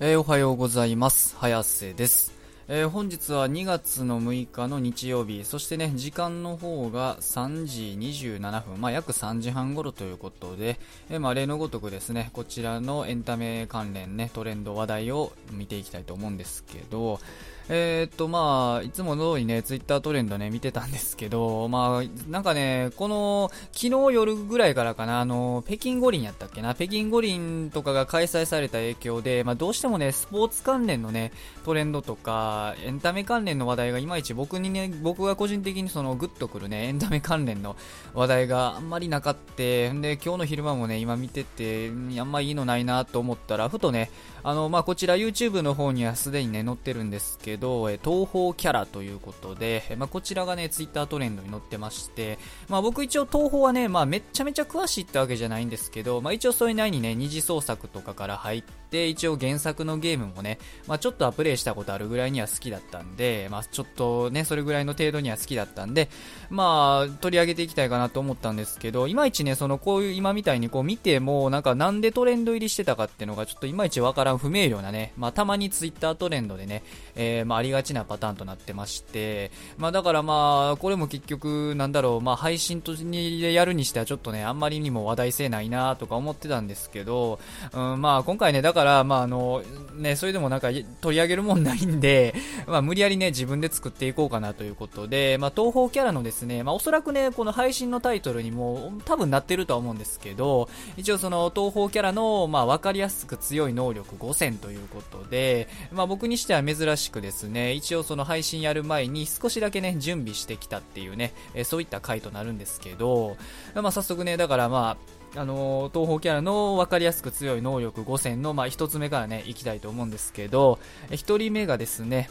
えー、おはようございます。早瀬です。えー、本日は2月の6日の日曜日、そしてね、時間の方が3時27分、まあ、約3時半頃ということで、えー、まあ、例のごとくですね、こちらのエンタメ関連ね、トレンド話題を見ていきたいと思うんですけど、えー、っと、まあ、いつも通りね、ツイッタートレンドね、見てたんですけど、まあ、なんかね、この、昨日夜ぐらいからかな、あの、北京五輪やったっけな、北京五輪とかが開催された影響で、まあ、どうしてもね、スポーツ関連のね、トレンドとか、エンタメ関連の話題がいまいち僕にね、僕が個人的にその、グッとくるね、エンタメ関連の話題があんまりなかった。で、今日の昼間もね、今見てて、あんまいいのないなと思ったら、ふとね、あの、まあ、こちら YouTube の方にはすでにね、載ってるんですけど、え東方キャラということで、まあ、こちらがね、Twitter トレンドに載ってまして、まあ、僕一応東宝はね、まあ、めっちゃめちゃ詳しいってわけじゃないんですけど、まあ、一応それなりにね、二次創作とかから入って、一応原作のゲームもね、まあ、ちょっとはプレイしたことあるぐらいには好きだったんで、まあ、ちょっとね、それぐらいの程度には好きだったんで、まあ、取り上げていきたいかなと思ったんですけど、いまいちね、その、こういう今みたいにこう見ても、なんかなんでトレンド入りしてたかっていうのがちょっといまいちわからん不明瞭なね、まあ、たまにツイッタートレンドでね、えー、まあ、ありがちなパターンとなってまして、まあ、だからまあ、これも結局、なんだろう、まあ、配信とにやるにしてはちょっとね、あんまりにも話題性ないなとか思ってたんですけど、うん、まあ、今回ね、だから、まあ、あの、ね、それでもなんか取り上げるもんないんで、まあ、無理やりね、自分で作っていこうかなということで、まあ、東方キャラのですね、まあ、おそらくね、この配信のタイトルにも多分なってるとは思うんですけど、一応その東方キャラの、まあ、わかりやすく強い能力5選ということで、まあ、僕にしては珍しくですね、一応その配信やる前に少しだけね、準備してきたっていうね、えそういった回となるんですけど、まあ、早速ね、だからまあ、あの東方キャラの分かりやすく強い能力5選の、まあ、1つ目からね、いきたいと思うんですけど、1人目がですね、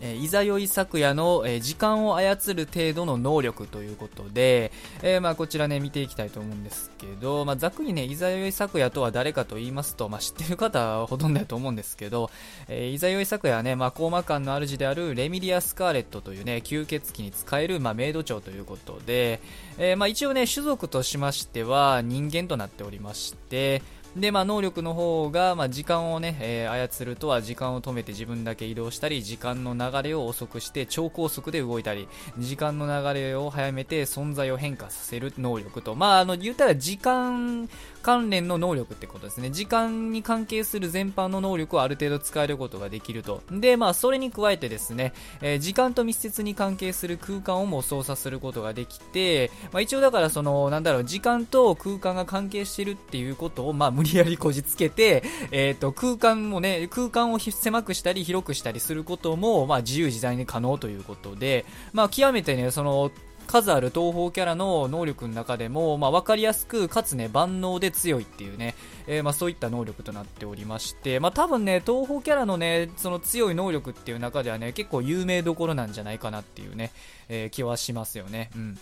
えー、いざよい昨夜の、えー、時間を操る程度の能力ということで、えー、まあ、こちらね、見ていきたいと思うんですけど、まあ、ざっくりね、いざよい昨夜とは誰かと言いますと、まあ、知ってる方はほとんどだと思うんですけど、えいざよい昨夜はね、まあ、コーマ館の主であるレミリア・スカーレットというね、吸血鬼に使える、まあ、メイド長ということで、えまあ、一応ね、種族としましては人間となっておりまして、で、まあ、能力の方が、まあ、時間をね、えー、操るとは時間を止めて自分だけ移動したり、時間の流れを遅くして超高速で動いたり、時間の流れを早めて存在を変化させる能力と、まあ、あの、言ったら時間関連の能力ってことですね。時間に関係する全般の能力をある程度使えることができると。で、まあ、それに加えてですね、えー、時間と密接に関係する空間をも操作することができて、まあ、一応だからその、なんだろう、時間と空間が関係してるっていうことを、まあ、無理やりこじつけて、えっ、ー、と、空間もね、空間を狭くしたり広くしたりすることも、まあ、自由自在に可能ということで、まあ、極めてね、その、数ある東方キャラの能力の中でも、まあ、分かりやすく、かつね、万能で強いっていうね、えー、まあ、そういった能力となっておりまして、まあ、多分ね、東方キャラのね、その強い能力っていう中ではね、結構有名どころなんじゃないかなっていうね、えー、気はしますよね。うん。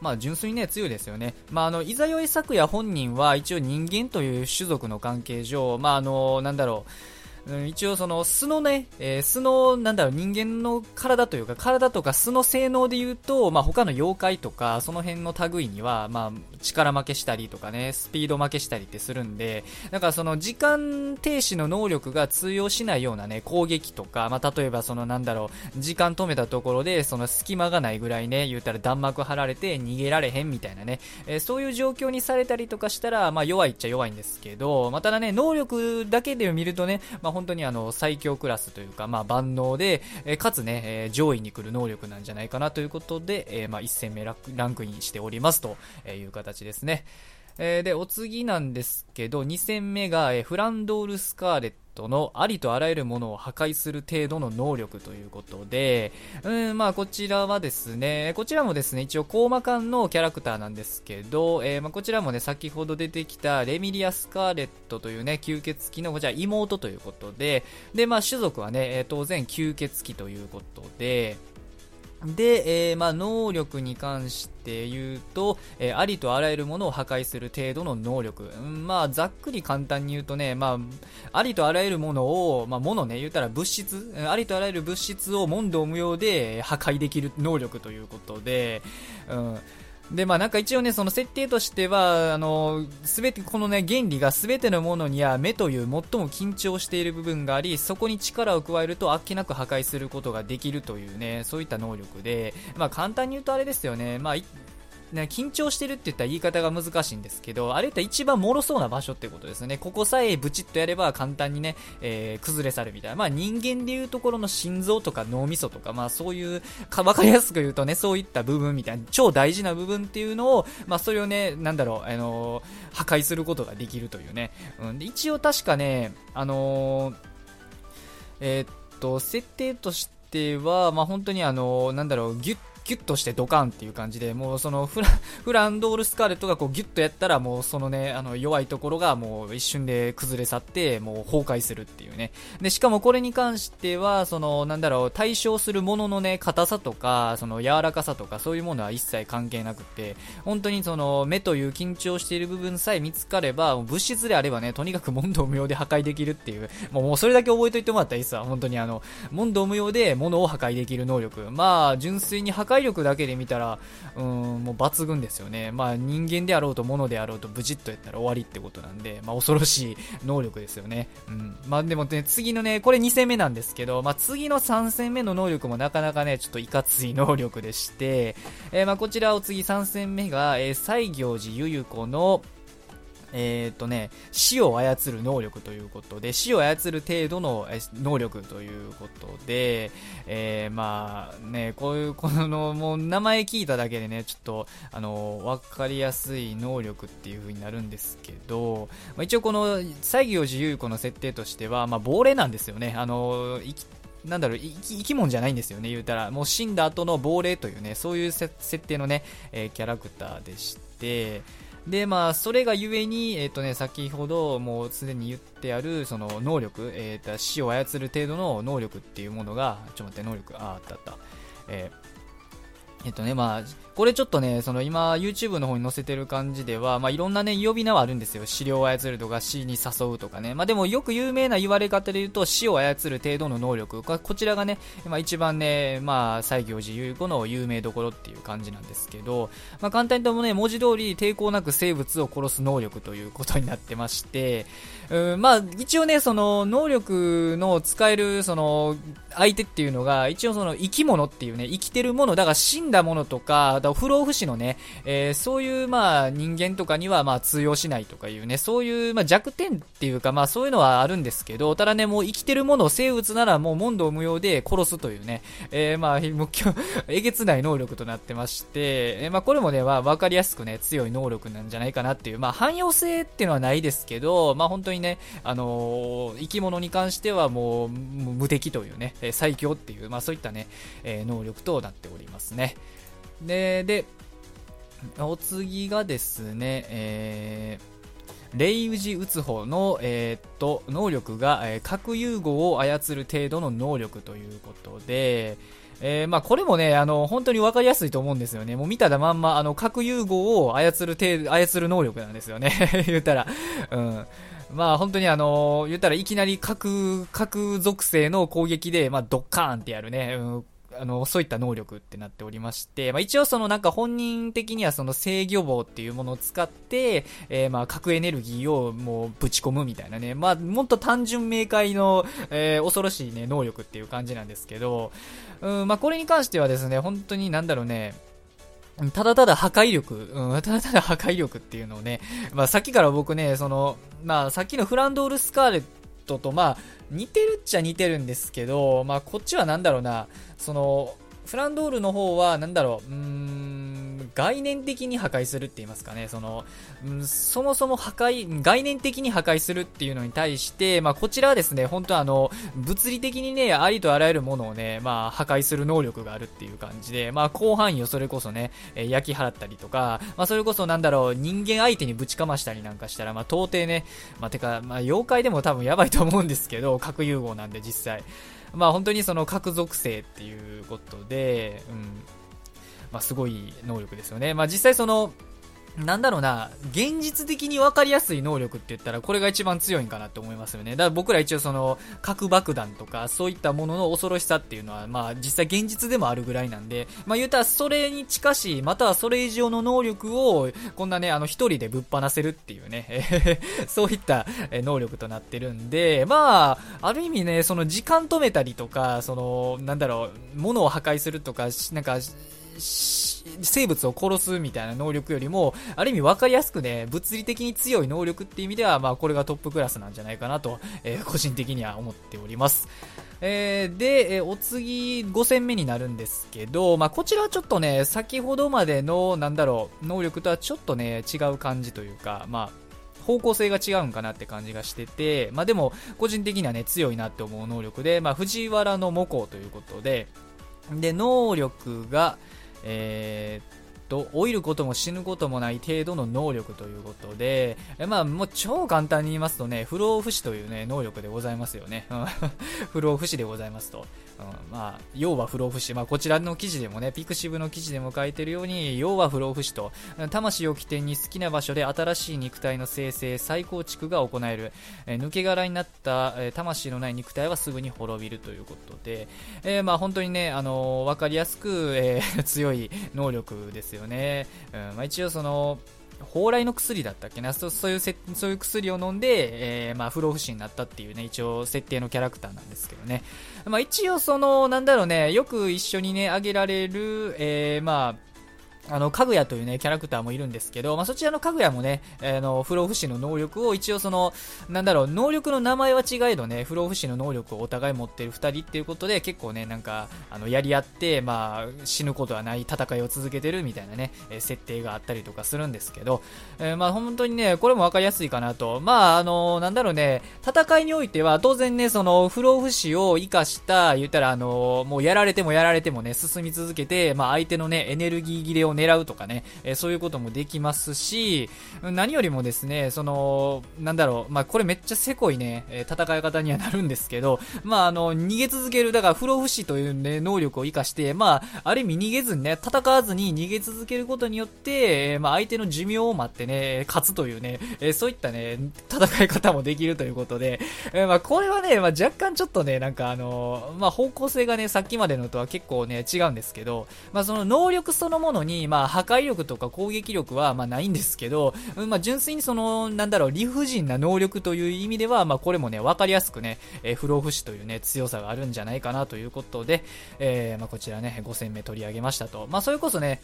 まあ、純粋にね、強いですよね。まあ、あの、いざよい昨夜本人は一応人間という種族の関係上、まあ、あの、なんだろう、うん一応その素のね、えー、素のなんだろう人間の体というか体とか素の性能で言うと、まあ、他の妖怪とかその辺の類には、まあ、力負けしたりとかねスピード負けしたりってするんでだからその時間停止の能力が通用しないようなね攻撃とか、まあ、例えばそのなんだろう時間止めたところでその隙間がないぐらいね言うたら弾幕張られて逃げられへんみたいなね、えー、そういう状況にされたりとかしたら、まあ、弱いっちゃ弱いんですけど、ま、ただね能力だけで見るとね、まあ、本当にあの最強クラスというか、まあ、万能で、えかつね、え上位に来る能力なんじゃないかなということで、えまあ、1戦目ランクインしておりますという形ですね。えー、で、お次なんですけど、2戦目が、えー、フランドール・スカーレットのありとあらゆるものを破壊する程度の能力ということで、うん、まあこちらはですね、こちらもですね、一応コーマ間のキャラクターなんですけど、えー、まあこちらもね、先ほど出てきたレミリア・スカーレットというね、吸血鬼のこちら妹ということで、で、まあ種族はね、え、当然吸血鬼ということで、で、えー、まあ、能力に関して言うと、えー、ありとあらゆるものを破壊する程度の能力。うん、まあ、ざっくり簡単に言うとね、まあ、ありとあらゆるものを、まあ、ものね、言ったら物質、ありとあらゆる物質を問答無用で破壊できる能力ということで、うん、で、まあなんか一応ね、その設定としては、あの、すべて、このね、原理がすべてのものには目という最も緊張している部分があり、そこに力を加えるとあっけなく破壊することができるというね、そういった能力で、まあ簡単に言うとあれですよね、まあね、緊張してるって言ったら言い方が難しいんですけど、あれって一番脆そうな場所ってことですね。ここさえブチッとやれば簡単にね、えー、崩れ去るみたいな。まあ人間でいうところの心臓とか脳みそとか、まあそういう、か、わかりやすく言うとね、そういった部分みたいな、超大事な部分っていうのを、まあそれをね、なんだろう、あのー、破壊することができるというね。うん、で一応確かね、あのー、え、っと、設定としては、まあ本当にあのなんだろう、ギュッギュッとしてドカンっていう感じで、もうそのフラフランドール・スカーレットがこうギュッとやったら、もうそのね、あの弱いところがもう一瞬で崩れ去って、もう崩壊するっていうね。で、しかもこれに関しては、その、なんだろう、対象するもののね、硬さとか、その柔らかさとか、そういうものは一切関係なくって、本当にその、目という緊張している部分さえ見つかれば、物質であればね、とにかく問答無用で破壊できるっていう、もうもうそれだけ覚えといてもらったらいいっすわ。本当にあの、問答無用で物を破壊できる能力。まあ、純粋に破壊解力だけで見たら、うん、もう抜群ですよね。まあ人間であろうと物であろうとブチッとやったら終わりってことなんで、まあ恐ろしい能力ですよね。うん。まあでもね、次のね、これ2戦目なんですけど、まあ次の3戦目の能力もなかなかね、ちょっといかつい能力でして、えー、まあこちらを次3戦目が、えー、西行寺ゆゆ子の、えっ、ー、とね、死を操る能力ということで、死を操る程度の能力ということで、えー、まあね、こういう、この、もう名前聞いただけでね、ちょっと、あの、わかりやすい能力っていう風になるんですけど、まあ、一応この、西行寺優子の設定としては、まあ、亡霊なんですよね。あの、生きなんだろう生き、生き物じゃないんですよね、言うたら。もう死んだ後の亡霊というね、そういう設定のね、えー、キャラクターでして、で、まあ、それがゆえに、えっ、ー、とね、先ほどもうすでに言ってある、その能力、えっ、ー、と、死を操る程度の能力っていうものが、ちょっと待って、能力、あ、あったあった。えーえっとね、まあ、これちょっとね、その今、YouTube の方に載せてる感じでは、まあ、いろんなね、呼び名はあるんですよ。資料を操るとか、死に誘うとかね。まあ、でもよく有名な言われ方で言うと、死を操る程度の能力。こちらがね、まあ、一番ね、まあ、西行寺優子の有名どころっていう感じなんですけど、まあ、簡単にともね、文字通り抵抗なく生物を殺す能力ということになってまして、うん、まあ、一応ね、その、能力の使える、その、相手っていうのが、一応その、生き物っていうね、生きてるもの、だから死んだものとか、だ不老不死のね、えー、そういうまあ人間とかにはまあ通用しないとかいうね、そういうまあ弱点っていうかまあそういうのはあるんですけど、ただね、もう生きてるもの、生物ならもう問答無用で殺すというね、えー、まあ、えげつない能力となってまして、えー、まあこれもね、まあわかりやすくね、強い能力なんじゃないかなっていう、まあ汎用性っていうのはないですけど、まあ本当にね、あのー、生き物に関してはもう無敵というね、最強っていう、まあそういったね、えー、能力となっておりますね。で、で、お次がですね、えー、レイウジ打つ方の、えー、っと、能力が、えー、核融合を操る程度の能力ということで、えー、まあこれもね、あの、本当にわかりやすいと思うんですよね。もう見たらまんま、あの、核融合を操る程度、操る能力なんですよね。言ったら。うん。まあ本当にあの、言ったらいきなり核、核属性の攻撃で、まあドッカーンってやるね。うんあの、そういった能力ってなっておりまして、まあ、一応そのなんか本人的にはその制御棒っていうものを使って、えー、まあ核エネルギーをもうぶち込むみたいなね、まあもっと単純明快の、えー、恐ろしいね、能力っていう感じなんですけど、うん、まあこれに関してはですね、本当になんだろうね、ただただ破壊力、うん、ただただ破壊力っていうのをね、まあさっきから僕ね、その、まあさっきのフランドール・スカーレットとまあ似てるっちゃ似てるんですけど、まあこっちはなんだろうな、その、フランドールの方は、なんだろう、うーん、概念的に破壊するって言いますかね、その、うん、そもそも破壊、概念的に破壊するっていうのに対して、まあ、こちらはですね、本当あの、物理的にね、ありとあらゆるものをね、まあ、破壊する能力があるっていう感じで、まあ、広範囲をそれこそね、え焼き払ったりとか、まあ、それこそなんだろう、人間相手にぶちかましたりなんかしたら、まあ、到底ね、まあ、てか、まあ、妖怪でも多分やばいと思うんですけど、核融合なんで実際。まあ本当にその核属性っていうことで、うん、まあすごい能力ですよね。まあ実際その、なんだろうな、現実的に分かりやすい能力って言ったら、これが一番強いんかなって思いますよね。だから僕ら一応その、核爆弾とか、そういったものの恐ろしさっていうのは、まあ実際現実でもあるぐらいなんで、まあ言うたらそれに近しい、またはそれ以上の能力を、こんなね、あの一人でぶっ放せるっていうね、そういった能力となってるんで、まあ、ある意味ね、その時間止めたりとか、その、なんだろう、物を破壊するとか、なんか、生物を殺すみたいな能力よりも、ある意味分かりやすくね、物理的に強い能力っていう意味では、まあこれがトップクラスなんじゃないかなと、えー、個人的には思っております。えー、で、えー、お次5戦目になるんですけど、まあこちらはちょっとね、先ほどまでの、なんだろう、能力とはちょっとね、違う感じというか、まあ、方向性が違うんかなって感じがしてて、まあでも、個人的にはね、強いなって思う能力で、まあ藤原の母校ということで、で、能力が、えー、と、老いることも死ぬこともない程度の能力ということで、まあ、もう超簡単に言いますとね、不老不死というね、能力でございますよね。不老不死でございますと。うん、まあ、要は不老不死。まあ、こちらの記事でもね、ピクシブの記事でも書いてるように、要は不老不死と、魂を起点に好きな場所で新しい肉体の生成、再構築が行える。え抜け殻になった、え魂のない肉体はすぐに滅びるということで、えー、まあ、本当にね、あのー、わかりやすく、え、強い能力ですよね。うんまあ、一応その、蓬莱の薬だったっけな？そそういうせそういう薬を飲んで、えー、まあ、不老不死になったっていうね、一応設定のキャラクターなんですけどね。まあ、一応その、なんだろうね、よく一緒にね、あげられる、えー、まあ、あの、かぐやというね、キャラクターもいるんですけど、まあ、そちらのかぐやもね、あの、不老不死の能力を一応その、なんだろう、能力の名前は違えどね、不老不死の能力をお互い持ってる二人っていうことで、結構ね、なんか、あの、やり合って、まあ、死ぬことはない戦いを続けてるみたいなね、え設定があったりとかするんですけど、えー、まあ、本当にね、これもわかりやすいかなと。まあ、あの、なんだろうね、戦いにおいては、当然ね、その、不老不死を活かした、言ったら、あの、もうやられてもやられてもね、進み続けて、まあ、相手のね、エネルギー切れを狙うとかね、えそういうこともできますし、何よりもですね、その、なんだろう、まあ、これめっちゃせこいね、え戦い方にはなるんですけど、まあ、あの、逃げ続ける、だから不老不死というね、能力を活かして、まあ、ある意味逃げずにね、戦わずに逃げ続けることによって、えまあ、相手の寿命を待ってね、勝つというね、えそういったね、戦い方もできるということで、えまあ、これはね、まあ、若干ちょっとね、なんかあのまあ、方向性がね、さっきまでのとは結構ね、違うんですけど、まあ、その能力そのものに、まあ、破壊力とか攻撃力は、ま、ないんですけど、まあ、純粋にその、なんだろう、理不尽な能力という意味では、まあ、これもね、わかりやすくね、えー、不老不死というね、強さがあるんじゃないかなということで、えー、まあ、こちらね、5戦目取り上げましたと。まあ、それこそね、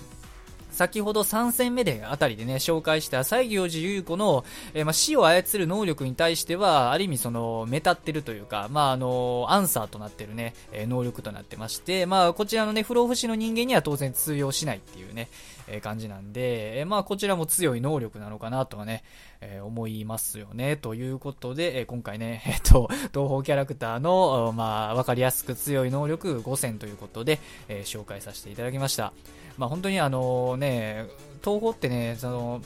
先ほど3戦目であたりでね、紹介した西行寺優子の、えー、ま、死を操る能力に対しては、ある意味その、目立ってるというか、まあ、あの、アンサーとなってるね、え、能力となってまして、まあ、こちらのね、不老不死の人間には当然通用しないっていうね、えー、感じなんで、えまあ、こちらも強い能力なのかなとはね、え思いますよね。ということで、え今回ね、えっと、東方キャラクターの、まあ、わかりやすく強い能力5選ということで、え紹介させていただきました。まあ、本当にあのね、東方ってね、その、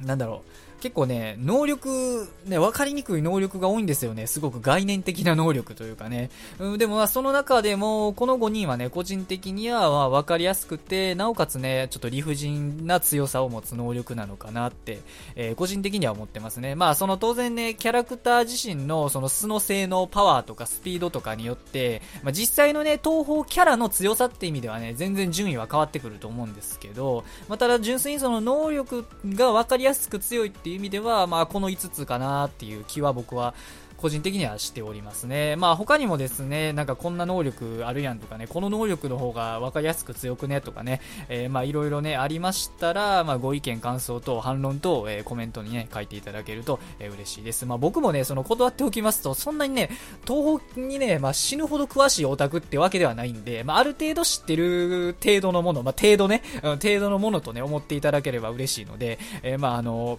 なんだろう、結構ね、能力、ね、わかりにくい能力が多いんですよね。すごく概念的な能力というかね。うん、でもまあその中でも、この5人はね、個人的にはまわかりやすくて、なおかつね、ちょっと理不尽な強さを持つ能力なのかなって、えー、個人的には思ってますね。まあその当然ね、キャラクター自身のその素の性能、パワーとかスピードとかによって、まあ実際のね、東方キャラの強さって意味ではね、全然順位は変わってくると思うんですけど、まあただ純粋にその能力がわかりやすく強いっていうていう意味では、まあ、この5つかなっていう気は僕は個人的にはしておりますね。まあ他にもですね、なんかこんな能力あるやんとかね、この能力の方が分かりやすく強くねとかね、えー、まあいろいろね、ありましたら、まあご意見、感想と反論と、えー、コメントにね、書いていただけると、えー、嬉しいです。まあ僕もね、その断っておきますと、そんなにね、東北にね、まあ死ぬほど詳しいオタクってわけではないんで、まあある程度知ってる程度のもの、まあ程度ね、うん、程度のものとね、思っていただければ嬉しいので、えー、まああの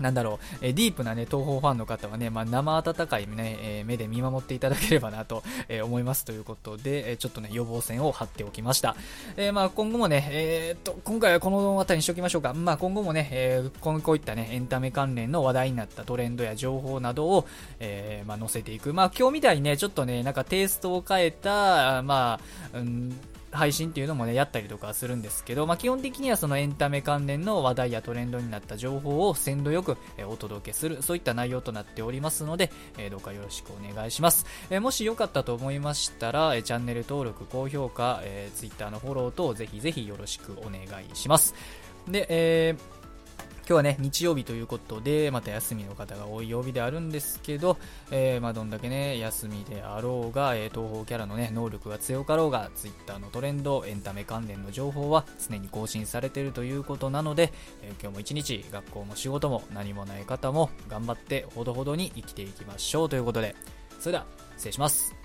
なんだろう、えディープなね、東方ファンの方はね、まあ、生温かいね、えー、目で見守っていただければなと、えー、思いますということで、えちょっとね、予防線を張っておきました。えまあ、今後もね、えっと、今回はこの辺りにしておきましょうか。まあ、今後もね、えこういったね、エンタメ関連の話題になったトレンドや情報などを、えまあ、載せていく。まあ、今日みたいにね、ちょっとね、なんかテイストを変えた、まあ、うん配信っていうのもね、やったりとかするんですけど、まあ、基本的にはそのエンタメ関連の話題やトレンドになった情報を鮮度よく、えお届けする、そういった内容となっておりますので、えどうかよろしくお願いします。えもし良かったと思いましたら、えチャンネル登録、高評価、え Twitter のフォロー等、ぜひぜひよろしくお願いします。で、えー今日はね、日曜日ということで、また休みの方が多い曜日であるんですけど、えー、まあ、どんだけね、休みであろうが、えー、東方キャラのね、能力が強かろうが、Twitter のトレンド、エンタメ関連の情報は常に更新されているということなので、えー、今日も一日、学校も仕事も何もない方も頑張ってほどほどに生きていきましょうということで、それでは、失礼します。